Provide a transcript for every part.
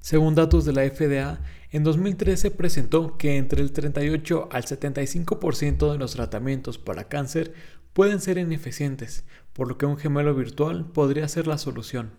Según datos de la FDA, en 2013 presentó que entre el 38 al 75% de los tratamientos para cáncer pueden ser ineficientes, por lo que un gemelo virtual podría ser la solución.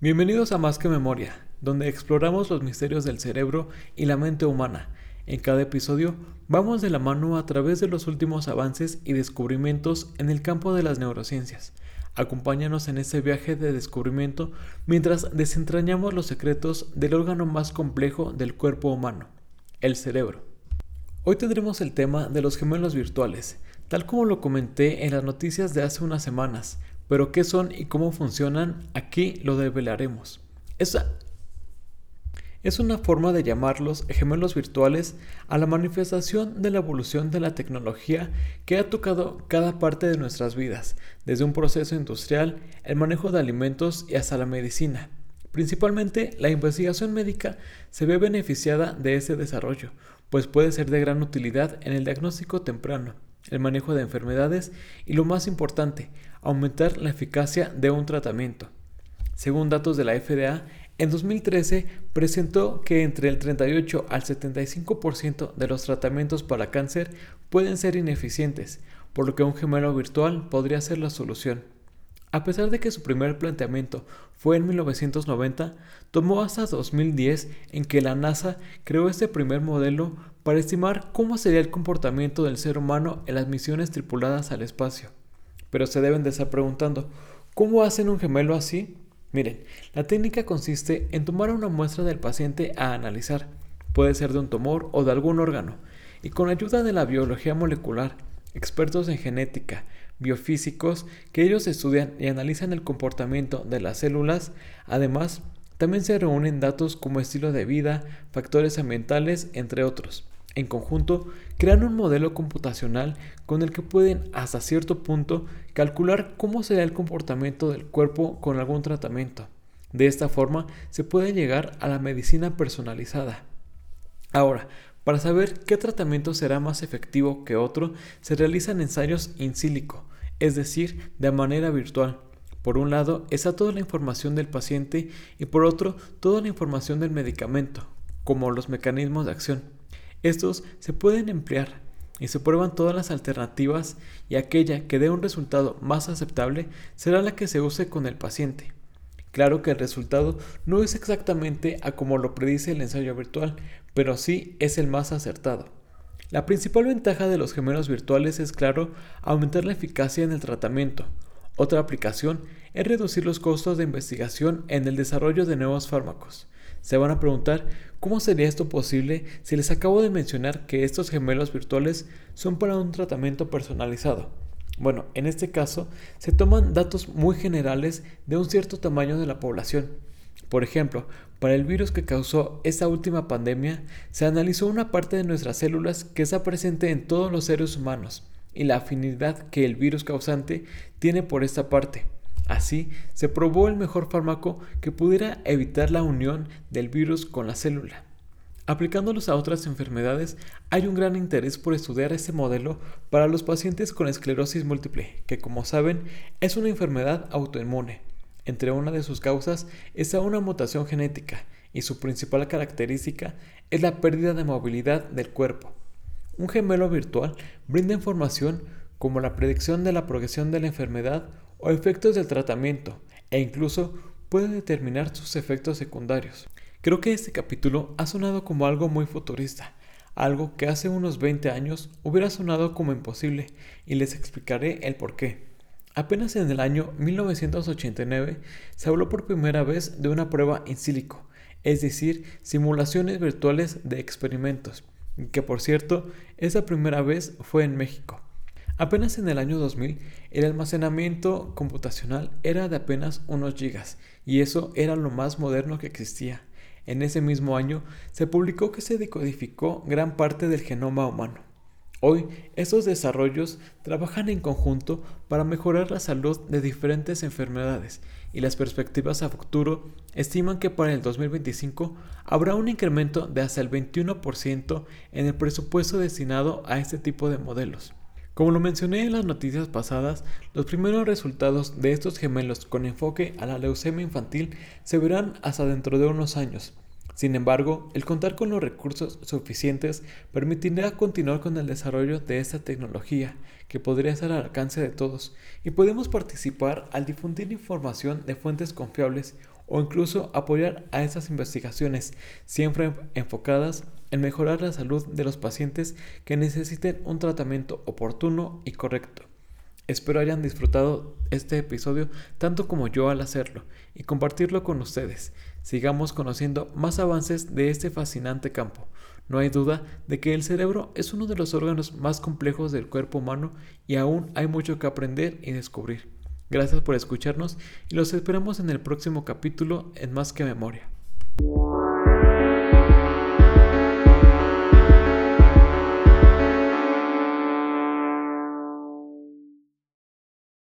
Bienvenidos a Más que Memoria, donde exploramos los misterios del cerebro y la mente humana. En cada episodio vamos de la mano a través de los últimos avances y descubrimientos en el campo de las neurociencias. Acompáñanos en este viaje de descubrimiento mientras desentrañamos los secretos del órgano más complejo del cuerpo humano, el cerebro. Hoy tendremos el tema de los gemelos virtuales, tal como lo comenté en las noticias de hace unas semanas, pero qué son y cómo funcionan, aquí lo develaremos. Es una forma de llamarlos gemelos virtuales a la manifestación de la evolución de la tecnología que ha tocado cada parte de nuestras vidas, desde un proceso industrial, el manejo de alimentos y hasta la medicina. Principalmente, la investigación médica se ve beneficiada de ese desarrollo, pues puede ser de gran utilidad en el diagnóstico temprano, el manejo de enfermedades y lo más importante, aumentar la eficacia de un tratamiento. Según datos de la FDA, en 2013 presentó que entre el 38 al 75% de los tratamientos para cáncer pueden ser ineficientes, por lo que un gemelo virtual podría ser la solución. A pesar de que su primer planteamiento fue en 1990, tomó hasta 2010 en que la NASA creó este primer modelo para estimar cómo sería el comportamiento del ser humano en las misiones tripuladas al espacio. Pero se deben de estar preguntando, ¿cómo hacen un gemelo así? Miren, la técnica consiste en tomar una muestra del paciente a analizar, puede ser de un tumor o de algún órgano, y con ayuda de la biología molecular, expertos en genética, biofísicos, que ellos estudian y analizan el comportamiento de las células, además, también se reúnen datos como estilo de vida, factores ambientales, entre otros. En conjunto, crean un modelo computacional con el que pueden hasta cierto punto calcular cómo será el comportamiento del cuerpo con algún tratamiento. De esta forma se puede llegar a la medicina personalizada. Ahora, para saber qué tratamiento será más efectivo que otro, se realizan ensayos in silico, es decir, de manera virtual. Por un lado está toda la información del paciente y por otro toda la información del medicamento, como los mecanismos de acción. Estos se pueden emplear y se prueban todas las alternativas y aquella que dé un resultado más aceptable será la que se use con el paciente. Claro que el resultado no es exactamente a como lo predice el ensayo virtual, pero sí es el más acertado. La principal ventaja de los gemelos virtuales es, claro, aumentar la eficacia en el tratamiento. Otra aplicación es reducir los costos de investigación en el desarrollo de nuevos fármacos. Se van a preguntar cómo sería esto posible si les acabo de mencionar que estos gemelos virtuales son para un tratamiento personalizado. Bueno, en este caso se toman datos muy generales de un cierto tamaño de la población. Por ejemplo, para el virus que causó esta última pandemia, se analizó una parte de nuestras células que está presente en todos los seres humanos y la afinidad que el virus causante tiene por esta parte. Así, se probó el mejor fármaco que pudiera evitar la unión del virus con la célula. Aplicándolos a otras enfermedades, hay un gran interés por estudiar este modelo para los pacientes con esclerosis múltiple, que como saben es una enfermedad autoinmune. Entre una de sus causas está una mutación genética y su principal característica es la pérdida de movilidad del cuerpo. Un gemelo virtual brinda información como la predicción de la progresión de la enfermedad o efectos del tratamiento e incluso puede determinar sus efectos secundarios. Creo que este capítulo ha sonado como algo muy futurista, algo que hace unos 20 años hubiera sonado como imposible y les explicaré el por qué. Apenas en el año 1989 se habló por primera vez de una prueba in silico, es decir, simulaciones virtuales de experimentos, que por cierto, esa primera vez fue en México. Apenas en el año 2000, el almacenamiento computacional era de apenas unos gigas, y eso era lo más moderno que existía. En ese mismo año se publicó que se decodificó gran parte del genoma humano. Hoy, estos desarrollos trabajan en conjunto para mejorar la salud de diferentes enfermedades y las perspectivas a futuro estiman que para el 2025 habrá un incremento de hasta el 21% en el presupuesto destinado a este tipo de modelos. Como lo mencioné en las noticias pasadas, los primeros resultados de estos gemelos con enfoque a la leucemia infantil se verán hasta dentro de unos años. Sin embargo, el contar con los recursos suficientes permitirá continuar con el desarrollo de esta tecnología, que podría estar al alcance de todos, y podemos participar al difundir información de fuentes confiables o incluso apoyar a esas investigaciones, siempre enfocadas en mejorar la salud de los pacientes que necesiten un tratamiento oportuno y correcto. Espero hayan disfrutado este episodio tanto como yo al hacerlo y compartirlo con ustedes. Sigamos conociendo más avances de este fascinante campo. No hay duda de que el cerebro es uno de los órganos más complejos del cuerpo humano y aún hay mucho que aprender y descubrir. Gracias por escucharnos y los esperamos en el próximo capítulo en Más que Memoria.